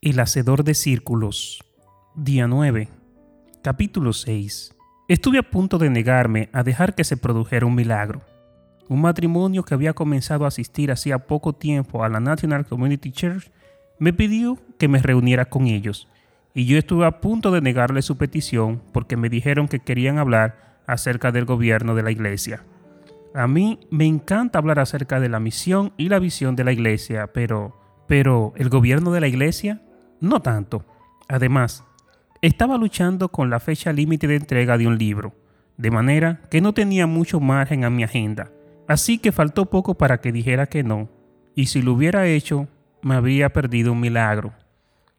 El Hacedor de Círculos. Día 9. Capítulo 6. Estuve a punto de negarme a dejar que se produjera un milagro. Un matrimonio que había comenzado a asistir hacía poco tiempo a la National Community Church me pidió que me reuniera con ellos, y yo estuve a punto de negarle su petición porque me dijeron que querían hablar acerca del gobierno de la iglesia. A mí me encanta hablar acerca de la misión y la visión de la iglesia, pero... Pero el gobierno de la iglesia, no tanto. Además, estaba luchando con la fecha límite de entrega de un libro, de manera que no tenía mucho margen a mi agenda. Así que faltó poco para que dijera que no, y si lo hubiera hecho, me habría perdido un milagro.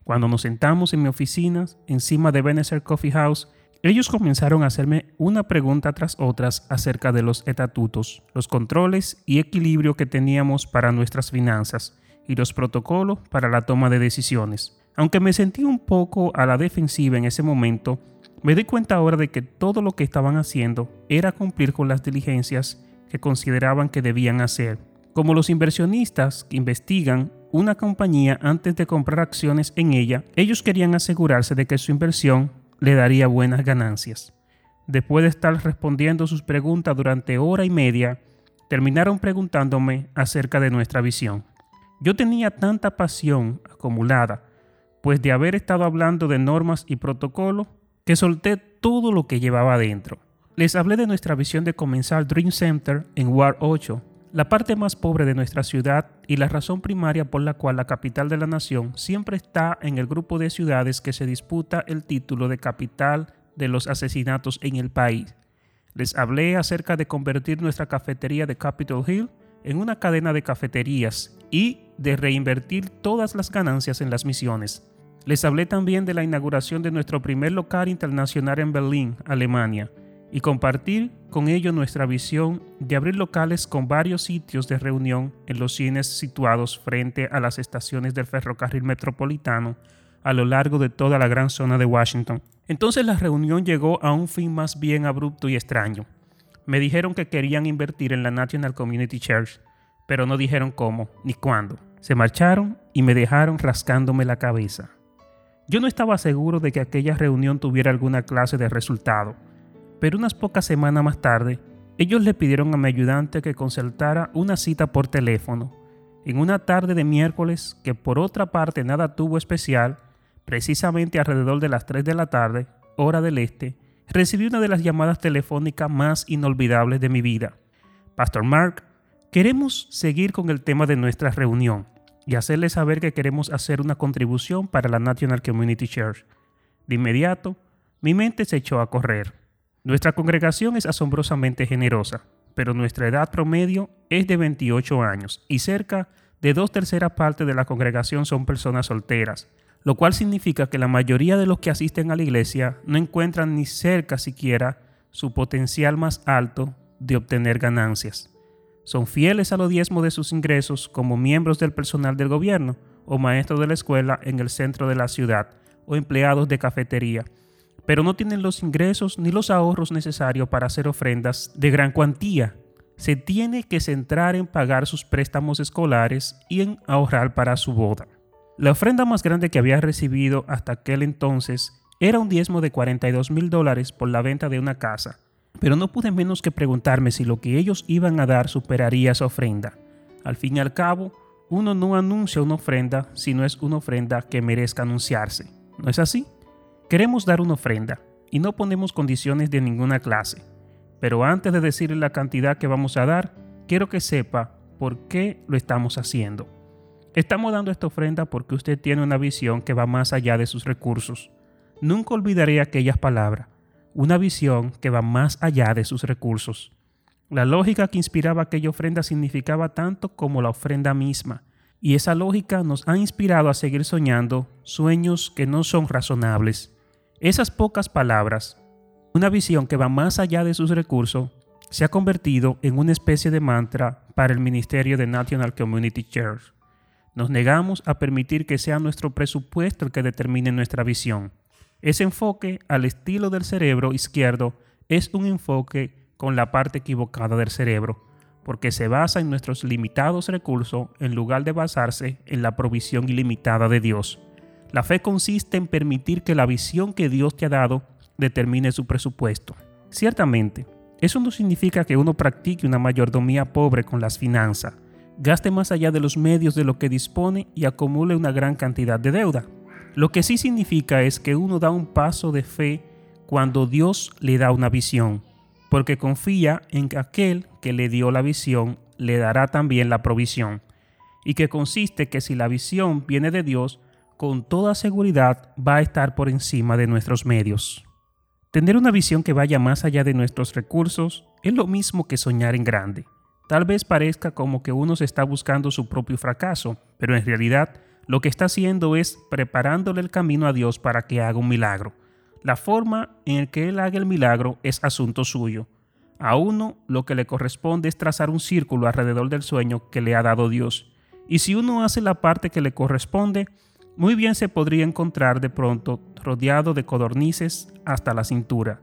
Cuando nos sentamos en mi oficina, encima de Benecer Coffee House, ellos comenzaron a hacerme una pregunta tras otras acerca de los estatutos, los controles y equilibrio que teníamos para nuestras finanzas y los protocolos para la toma de decisiones. Aunque me sentí un poco a la defensiva en ese momento, me di cuenta ahora de que todo lo que estaban haciendo era cumplir con las diligencias que consideraban que debían hacer. Como los inversionistas que investigan una compañía antes de comprar acciones en ella, ellos querían asegurarse de que su inversión le daría buenas ganancias. Después de estar respondiendo sus preguntas durante hora y media, terminaron preguntándome acerca de nuestra visión. Yo tenía tanta pasión acumulada, pues de haber estado hablando de normas y protocolos, que solté todo lo que llevaba adentro. Les hablé de nuestra visión de comenzar Dream Center en Ward 8, la parte más pobre de nuestra ciudad y la razón primaria por la cual la capital de la nación siempre está en el grupo de ciudades que se disputa el título de capital de los asesinatos en el país. Les hablé acerca de convertir nuestra cafetería de Capitol Hill en una cadena de cafeterías y de reinvertir todas las ganancias en las misiones. Les hablé también de la inauguración de nuestro primer local internacional en Berlín, Alemania, y compartir con ello nuestra visión de abrir locales con varios sitios de reunión en los cines situados frente a las estaciones del ferrocarril metropolitano a lo largo de toda la gran zona de Washington. Entonces la reunión llegó a un fin más bien abrupto y extraño. Me dijeron que querían invertir en la National Community Church, pero no dijeron cómo ni cuándo. Se marcharon y me dejaron rascándome la cabeza. Yo no estaba seguro de que aquella reunión tuviera alguna clase de resultado pero unas pocas semanas más tarde, ellos le pidieron a mi ayudante que concertara una cita por teléfono. En una tarde de miércoles, que por otra parte nada tuvo especial, precisamente alrededor de las 3 de la tarde, hora del este, recibí una de las llamadas telefónicas más inolvidables de mi vida. Pastor Mark, queremos seguir con el tema de nuestra reunión y hacerle saber que queremos hacer una contribución para la National Community Church. De inmediato, mi mente se echó a correr. Nuestra congregación es asombrosamente generosa, pero nuestra edad promedio es de 28 años y cerca de dos terceras partes de la congregación son personas solteras, lo cual significa que la mayoría de los que asisten a la iglesia no encuentran ni cerca siquiera su potencial más alto de obtener ganancias. Son fieles a los diezmos de sus ingresos como miembros del personal del gobierno o maestros de la escuela en el centro de la ciudad o empleados de cafetería pero no tienen los ingresos ni los ahorros necesarios para hacer ofrendas de gran cuantía. Se tiene que centrar en pagar sus préstamos escolares y en ahorrar para su boda. La ofrenda más grande que había recibido hasta aquel entonces era un diezmo de 42 mil dólares por la venta de una casa, pero no pude menos que preguntarme si lo que ellos iban a dar superaría esa ofrenda. Al fin y al cabo, uno no anuncia una ofrenda si no es una ofrenda que merezca anunciarse. ¿No es así? Queremos dar una ofrenda y no ponemos condiciones de ninguna clase. Pero antes de decirle la cantidad que vamos a dar, quiero que sepa por qué lo estamos haciendo. Estamos dando esta ofrenda porque usted tiene una visión que va más allá de sus recursos. Nunca olvidaré aquellas palabras. Una visión que va más allá de sus recursos. La lógica que inspiraba aquella ofrenda significaba tanto como la ofrenda misma. Y esa lógica nos ha inspirado a seguir soñando sueños que no son razonables. Esas pocas palabras, una visión que va más allá de sus recursos, se ha convertido en una especie de mantra para el ministerio de National Community Church. Nos negamos a permitir que sea nuestro presupuesto el que determine nuestra visión. Ese enfoque al estilo del cerebro izquierdo es un enfoque con la parte equivocada del cerebro, porque se basa en nuestros limitados recursos en lugar de basarse en la provisión ilimitada de Dios. La fe consiste en permitir que la visión que Dios te ha dado determine su presupuesto. Ciertamente, eso no significa que uno practique una mayordomía pobre con las finanzas, gaste más allá de los medios de lo que dispone y acumule una gran cantidad de deuda. Lo que sí significa es que uno da un paso de fe cuando Dios le da una visión, porque confía en que aquel que le dio la visión le dará también la provisión, y que consiste que si la visión viene de Dios, con toda seguridad va a estar por encima de nuestros medios. Tener una visión que vaya más allá de nuestros recursos es lo mismo que soñar en grande. Tal vez parezca como que uno se está buscando su propio fracaso, pero en realidad lo que está haciendo es preparándole el camino a Dios para que haga un milagro. La forma en que Él haga el milagro es asunto suyo. A uno lo que le corresponde es trazar un círculo alrededor del sueño que le ha dado Dios. Y si uno hace la parte que le corresponde, muy bien se podría encontrar de pronto rodeado de codornices hasta la cintura.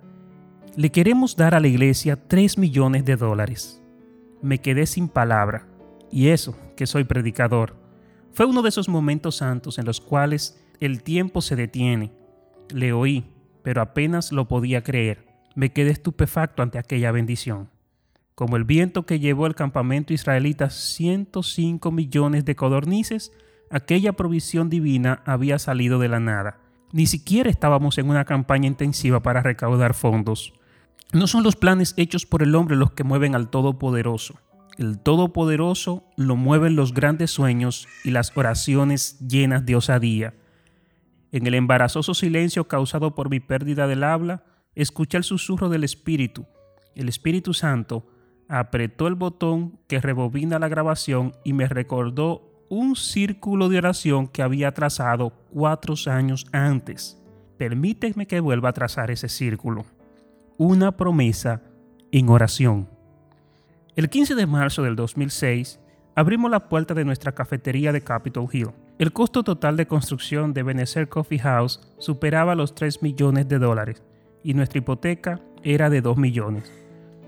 Le queremos dar a la iglesia 3 millones de dólares. Me quedé sin palabra, y eso, que soy predicador. Fue uno de esos momentos santos en los cuales el tiempo se detiene. Le oí, pero apenas lo podía creer. Me quedé estupefacto ante aquella bendición. Como el viento que llevó al campamento israelita 105 millones de codornices, aquella provisión divina había salido de la nada. Ni siquiera estábamos en una campaña intensiva para recaudar fondos. No son los planes hechos por el hombre los que mueven al Todopoderoso. El Todopoderoso lo mueven los grandes sueños y las oraciones llenas de osadía. En el embarazoso silencio causado por mi pérdida del habla, escuché el susurro del Espíritu. El Espíritu Santo apretó el botón que rebobina la grabación y me recordó un círculo de oración que había trazado cuatro años antes. Permíteme que vuelva a trazar ese círculo. Una promesa en oración. El 15 de marzo del 2006, abrimos la puerta de nuestra cafetería de Capitol Hill. El costo total de construcción de Benecer Coffee House superaba los 3 millones de dólares y nuestra hipoteca era de 2 millones.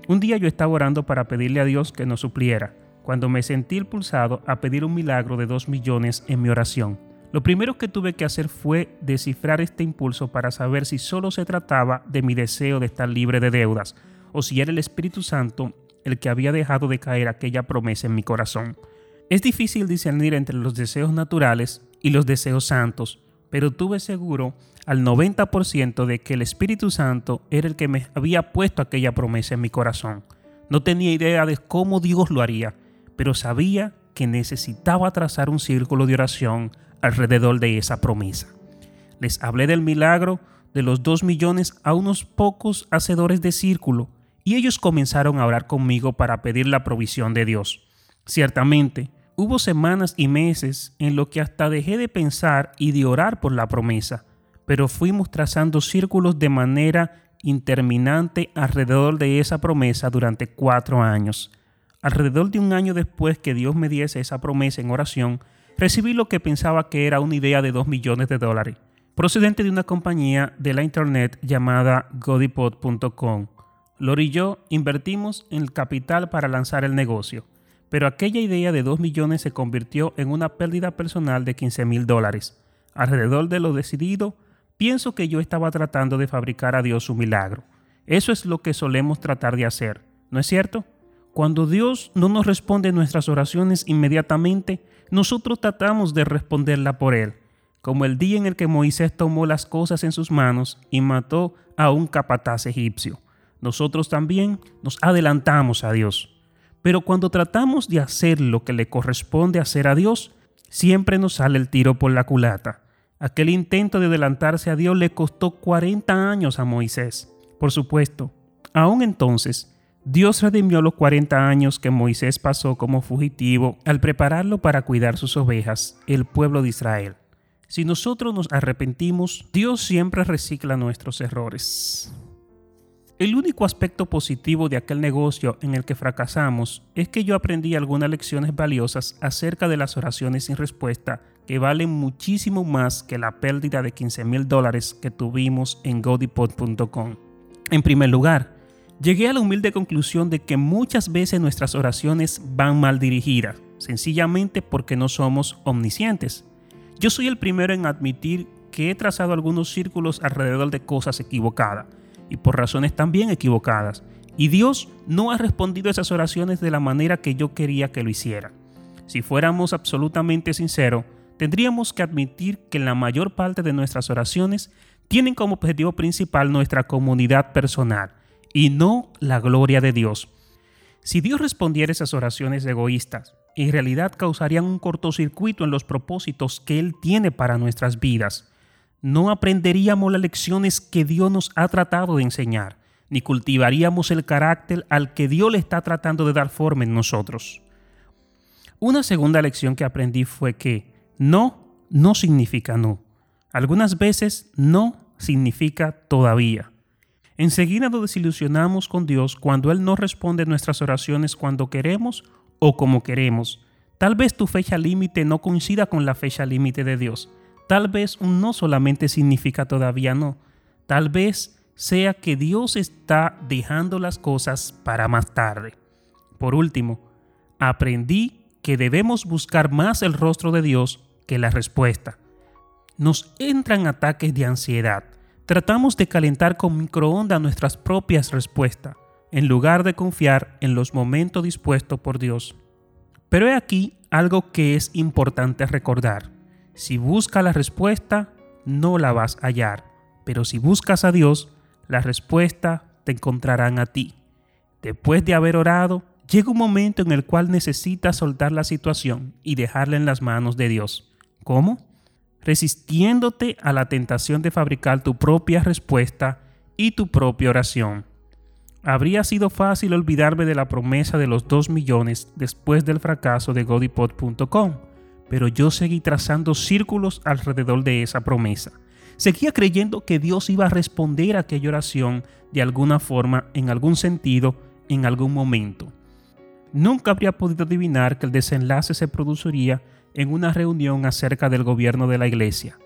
Un día yo estaba orando para pedirle a Dios que nos supliera cuando me sentí impulsado a pedir un milagro de 2 millones en mi oración. Lo primero que tuve que hacer fue descifrar este impulso para saber si solo se trataba de mi deseo de estar libre de deudas o si era el Espíritu Santo el que había dejado de caer aquella promesa en mi corazón. Es difícil discernir entre los deseos naturales y los deseos santos, pero tuve seguro al 90% de que el Espíritu Santo era el que me había puesto aquella promesa en mi corazón. No tenía idea de cómo Dios lo haría, pero sabía que necesitaba trazar un círculo de oración alrededor de esa promesa. Les hablé del milagro de los dos millones a unos pocos hacedores de círculo y ellos comenzaron a orar conmigo para pedir la provisión de Dios. Ciertamente, hubo semanas y meses en lo que hasta dejé de pensar y de orar por la promesa, pero fuimos trazando círculos de manera interminante alrededor de esa promesa durante cuatro años. Alrededor de un año después que Dios me diese esa promesa en oración, recibí lo que pensaba que era una idea de 2 millones de dólares, procedente de una compañía de la internet llamada godipod.com. Lori y yo invertimos en el capital para lanzar el negocio, pero aquella idea de 2 millones se convirtió en una pérdida personal de 15 mil dólares. Alrededor de lo decidido, pienso que yo estaba tratando de fabricar a Dios un milagro. Eso es lo que solemos tratar de hacer, ¿no es cierto? Cuando Dios no nos responde nuestras oraciones inmediatamente, nosotros tratamos de responderla por Él, como el día en el que Moisés tomó las cosas en sus manos y mató a un capataz egipcio. Nosotros también nos adelantamos a Dios. Pero cuando tratamos de hacer lo que le corresponde hacer a Dios, siempre nos sale el tiro por la culata. Aquel intento de adelantarse a Dios le costó 40 años a Moisés. Por supuesto, aún entonces, Dios redimió los 40 años que Moisés pasó como fugitivo al prepararlo para cuidar sus ovejas, el pueblo de Israel. Si nosotros nos arrepentimos, Dios siempre recicla nuestros errores. El único aspecto positivo de aquel negocio en el que fracasamos es que yo aprendí algunas lecciones valiosas acerca de las oraciones sin respuesta que valen muchísimo más que la pérdida de 15 mil dólares que tuvimos en godipod.com. En primer lugar, Llegué a la humilde conclusión de que muchas veces nuestras oraciones van mal dirigidas, sencillamente porque no somos omniscientes. Yo soy el primero en admitir que he trazado algunos círculos alrededor de cosas equivocadas, y por razones también equivocadas, y Dios no ha respondido a esas oraciones de la manera que yo quería que lo hiciera. Si fuéramos absolutamente sinceros, tendríamos que admitir que la mayor parte de nuestras oraciones tienen como objetivo principal nuestra comunidad personal y no la gloria de Dios. Si Dios respondiera esas oraciones egoístas, en realidad causarían un cortocircuito en los propósitos que Él tiene para nuestras vidas. No aprenderíamos las lecciones que Dios nos ha tratado de enseñar, ni cultivaríamos el carácter al que Dios le está tratando de dar forma en nosotros. Una segunda lección que aprendí fue que no no significa no. Algunas veces no significa todavía. Enseguida nos desilusionamos con Dios cuando Él no responde nuestras oraciones cuando queremos o como queremos. Tal vez tu fecha límite no coincida con la fecha límite de Dios. Tal vez un no solamente significa todavía no. Tal vez sea que Dios está dejando las cosas para más tarde. Por último, aprendí que debemos buscar más el rostro de Dios que la respuesta. Nos entran ataques de ansiedad. Tratamos de calentar con microondas nuestras propias respuestas, en lugar de confiar en los momentos dispuestos por Dios. Pero he aquí algo que es importante recordar. Si buscas la respuesta, no la vas a hallar, pero si buscas a Dios, la respuesta te encontrarán a ti. Después de haber orado, llega un momento en el cual necesitas soltar la situación y dejarla en las manos de Dios. ¿Cómo? Resistiéndote a la tentación de fabricar tu propia respuesta y tu propia oración. Habría sido fácil olvidarme de la promesa de los 2 millones después del fracaso de godipod.com, pero yo seguí trazando círculos alrededor de esa promesa. Seguía creyendo que Dios iba a responder a aquella oración de alguna forma, en algún sentido, en algún momento. Nunca habría podido adivinar que el desenlace se produciría en una reunión acerca del gobierno de la iglesia,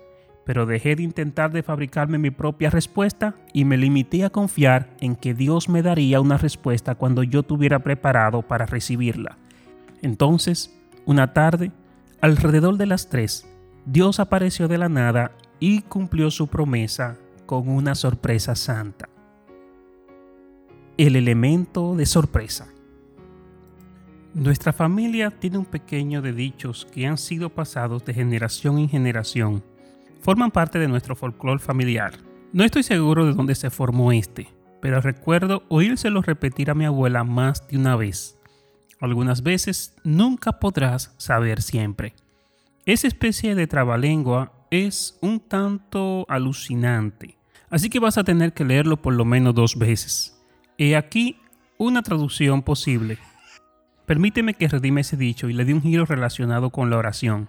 pero dejé de intentar de fabricarme mi propia respuesta y me limité a confiar en que Dios me daría una respuesta cuando yo tuviera preparado para recibirla. Entonces, una tarde, alrededor de las tres, Dios apareció de la nada y cumplió su promesa con una sorpresa santa. El elemento de sorpresa. Nuestra familia tiene un pequeño de dichos que han sido pasados de generación en generación. Forman parte de nuestro folclore familiar. No estoy seguro de dónde se formó este, pero recuerdo oírselo repetir a mi abuela más de una vez. Algunas veces nunca podrás saber siempre. Esa especie de trabalengua es un tanto alucinante, así que vas a tener que leerlo por lo menos dos veces. He aquí una traducción posible Permíteme que redime ese dicho y le dé un giro relacionado con la oración.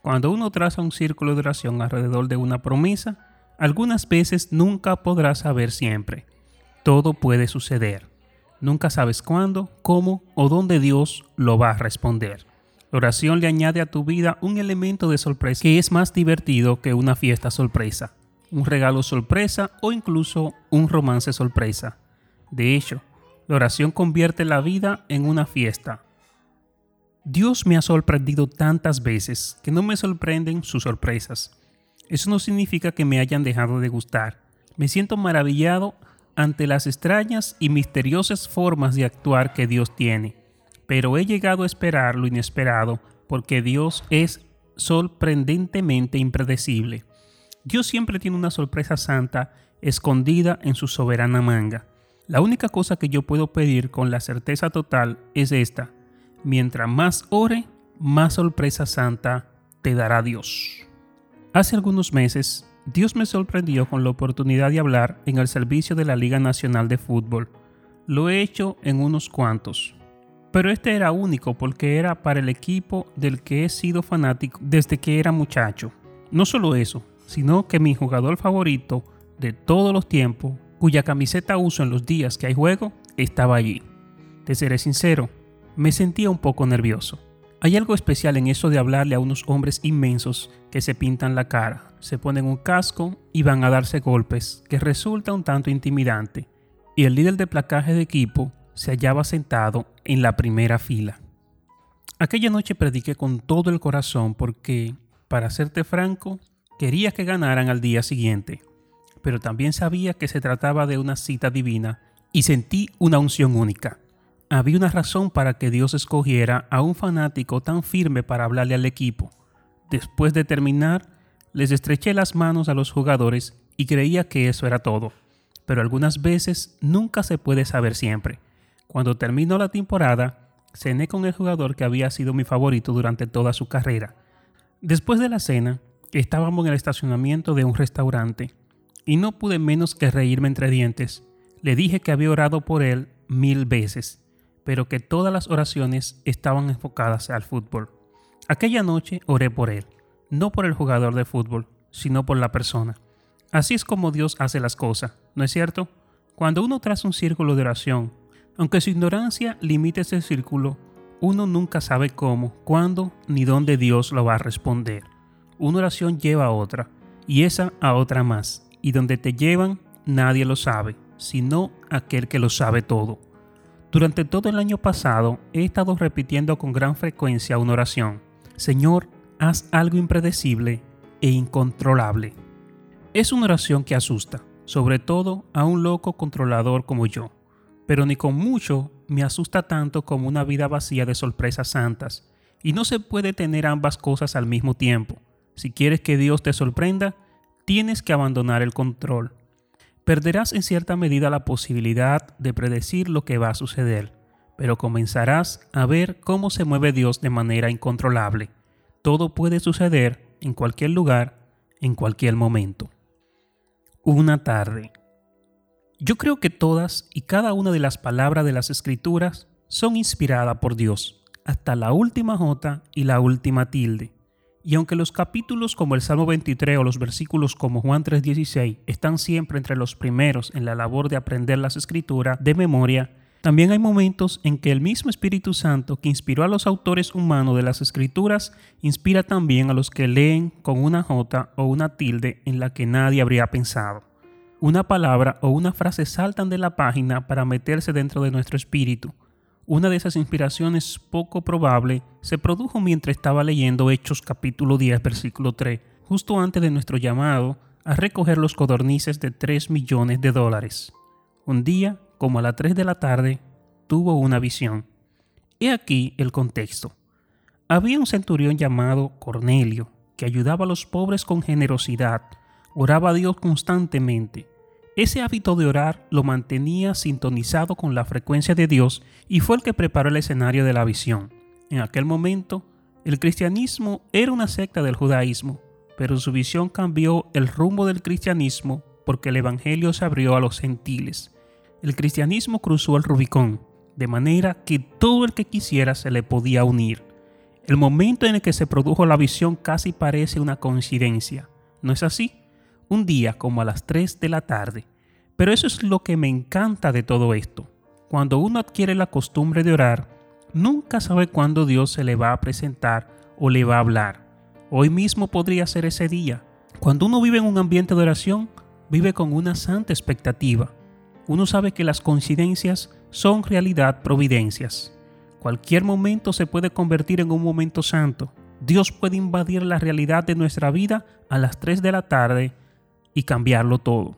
Cuando uno traza un círculo de oración alrededor de una promesa, algunas veces nunca podrás saber siempre. Todo puede suceder. Nunca sabes cuándo, cómo o dónde Dios lo va a responder. La oración le añade a tu vida un elemento de sorpresa que es más divertido que una fiesta sorpresa, un regalo sorpresa o incluso un romance sorpresa. De hecho, la oración convierte la vida en una fiesta. Dios me ha sorprendido tantas veces que no me sorprenden sus sorpresas. Eso no significa que me hayan dejado de gustar. Me siento maravillado ante las extrañas y misteriosas formas de actuar que Dios tiene. Pero he llegado a esperar lo inesperado porque Dios es sorprendentemente impredecible. Dios siempre tiene una sorpresa santa escondida en su soberana manga. La única cosa que yo puedo pedir con la certeza total es esta. Mientras más ore, más sorpresa santa te dará Dios. Hace algunos meses, Dios me sorprendió con la oportunidad de hablar en el servicio de la Liga Nacional de Fútbol. Lo he hecho en unos cuantos, pero este era único porque era para el equipo del que he sido fanático desde que era muchacho. No solo eso, sino que mi jugador favorito de todos los tiempos cuya camiseta uso en los días que hay juego, estaba allí. Te seré sincero, me sentía un poco nervioso. Hay algo especial en eso de hablarle a unos hombres inmensos que se pintan la cara, se ponen un casco y van a darse golpes, que resulta un tanto intimidante. Y el líder de placaje de equipo se hallaba sentado en la primera fila. Aquella noche prediqué con todo el corazón porque Para serte franco, quería que ganaran al día siguiente, pero también sabía que se trataba de una cita divina y sentí una unción única. Había una razón para que Dios escogiera a un fanático tan firme para hablarle al equipo. Después de terminar, les estreché las manos a los jugadores y creía que eso era todo. Pero algunas veces nunca se puede saber siempre. Cuando terminó la temporada, cené con el jugador que había sido mi favorito durante toda su carrera. Después de la cena, estábamos en el estacionamiento de un restaurante y no pude menos que reírme entre dientes. Le dije que había orado por él mil veces pero que todas las oraciones estaban enfocadas al fútbol. Aquella noche oré por él, no por el jugador de fútbol, sino por la persona. Así es como Dios hace las cosas, ¿no es cierto? Cuando uno traza un círculo de oración, aunque su ignorancia limite ese círculo, uno nunca sabe cómo, cuándo ni dónde Dios lo va a responder. Una oración lleva a otra, y esa a otra más, y donde te llevan nadie lo sabe, sino aquel que lo sabe todo. Durante todo el año pasado he estado repitiendo con gran frecuencia una oración. Señor, haz algo impredecible e incontrolable. Es una oración que asusta, sobre todo a un loco controlador como yo, pero ni con mucho me asusta tanto como una vida vacía de sorpresas santas, y no se puede tener ambas cosas al mismo tiempo. Si quieres que Dios te sorprenda, tienes que abandonar el control Perderás en cierta medida la posibilidad de predecir lo que va a suceder, pero comenzarás a ver cómo se mueve Dios de manera incontrolable. Todo puede suceder en cualquier lugar, en cualquier momento. Una tarde. Yo creo que todas y cada una de las palabras de las escrituras son inspiradas por Dios, hasta la última jota y la última tilde. Y aunque los capítulos como el Salmo 23 o los versículos como Juan 3:16 están siempre entre los primeros en la labor de aprender las escrituras de memoria, también hay momentos en que el mismo Espíritu Santo que inspiró a los autores humanos de las escrituras, inspira también a los que leen con una jota o una tilde en la que nadie habría pensado. Una palabra o una frase saltan de la página para meterse dentro de nuestro espíritu una de esas inspiraciones poco probable se produjo mientras estaba leyendo Hechos capítulo 10 versículo 3, justo antes de nuestro llamado a recoger los codornices de 3 millones de dólares. Un día, como a las 3 de la tarde, tuvo una visión. He aquí el contexto. Había un centurión llamado Cornelio, que ayudaba a los pobres con generosidad, oraba a Dios constantemente ese hábito de orar lo mantenía sintonizado con la frecuencia de Dios y fue el que preparó el escenario de la visión. En aquel momento, el cristianismo era una secta del judaísmo, pero su visión cambió el rumbo del cristianismo porque el Evangelio se abrió a los gentiles. El cristianismo cruzó el Rubicón, de manera que todo el que quisiera se le podía unir. El momento en el que se produjo la visión casi parece una coincidencia, ¿no es así? Un día como a las 3 de la tarde, pero eso es lo que me encanta de todo esto. Cuando uno adquiere la costumbre de orar, nunca sabe cuándo Dios se le va a presentar o le va a hablar. Hoy mismo podría ser ese día. Cuando uno vive en un ambiente de oración, vive con una santa expectativa. Uno sabe que las coincidencias son realidad providencias. Cualquier momento se puede convertir en un momento santo. Dios puede invadir la realidad de nuestra vida a las 3 de la tarde y cambiarlo todo.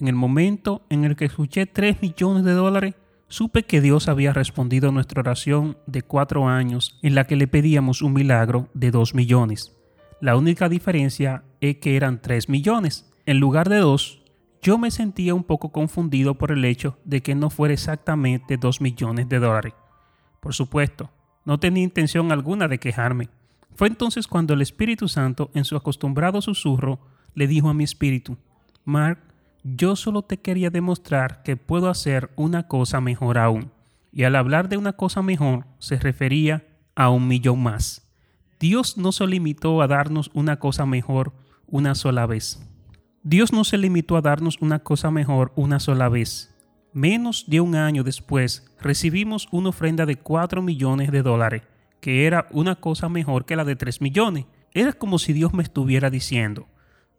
En el momento en el que escuché 3 millones de dólares, supe que Dios había respondido a nuestra oración de cuatro años en la que le pedíamos un milagro de 2 millones. La única diferencia es que eran 3 millones. En lugar de 2, yo me sentía un poco confundido por el hecho de que no fuera exactamente 2 millones de dólares. Por supuesto, no tenía intención alguna de quejarme. Fue entonces cuando el Espíritu Santo, en su acostumbrado susurro, le dijo a mi espíritu, Mark, yo solo te quería demostrar que puedo hacer una cosa mejor aún. Y al hablar de una cosa mejor, se refería a un millón más. Dios no se limitó a darnos una cosa mejor una sola vez. Dios no se limitó a darnos una cosa mejor una sola vez. Menos de un año después, recibimos una ofrenda de 4 millones de dólares, que era una cosa mejor que la de 3 millones. Era como si Dios me estuviera diciendo,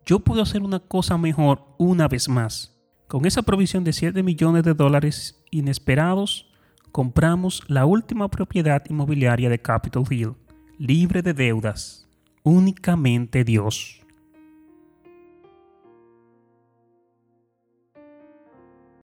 yo puedo hacer una cosa mejor una vez más. Con esa provisión de 7 millones de dólares inesperados, compramos la última propiedad inmobiliaria de Capitol Hill, libre de deudas. únicamente Dios.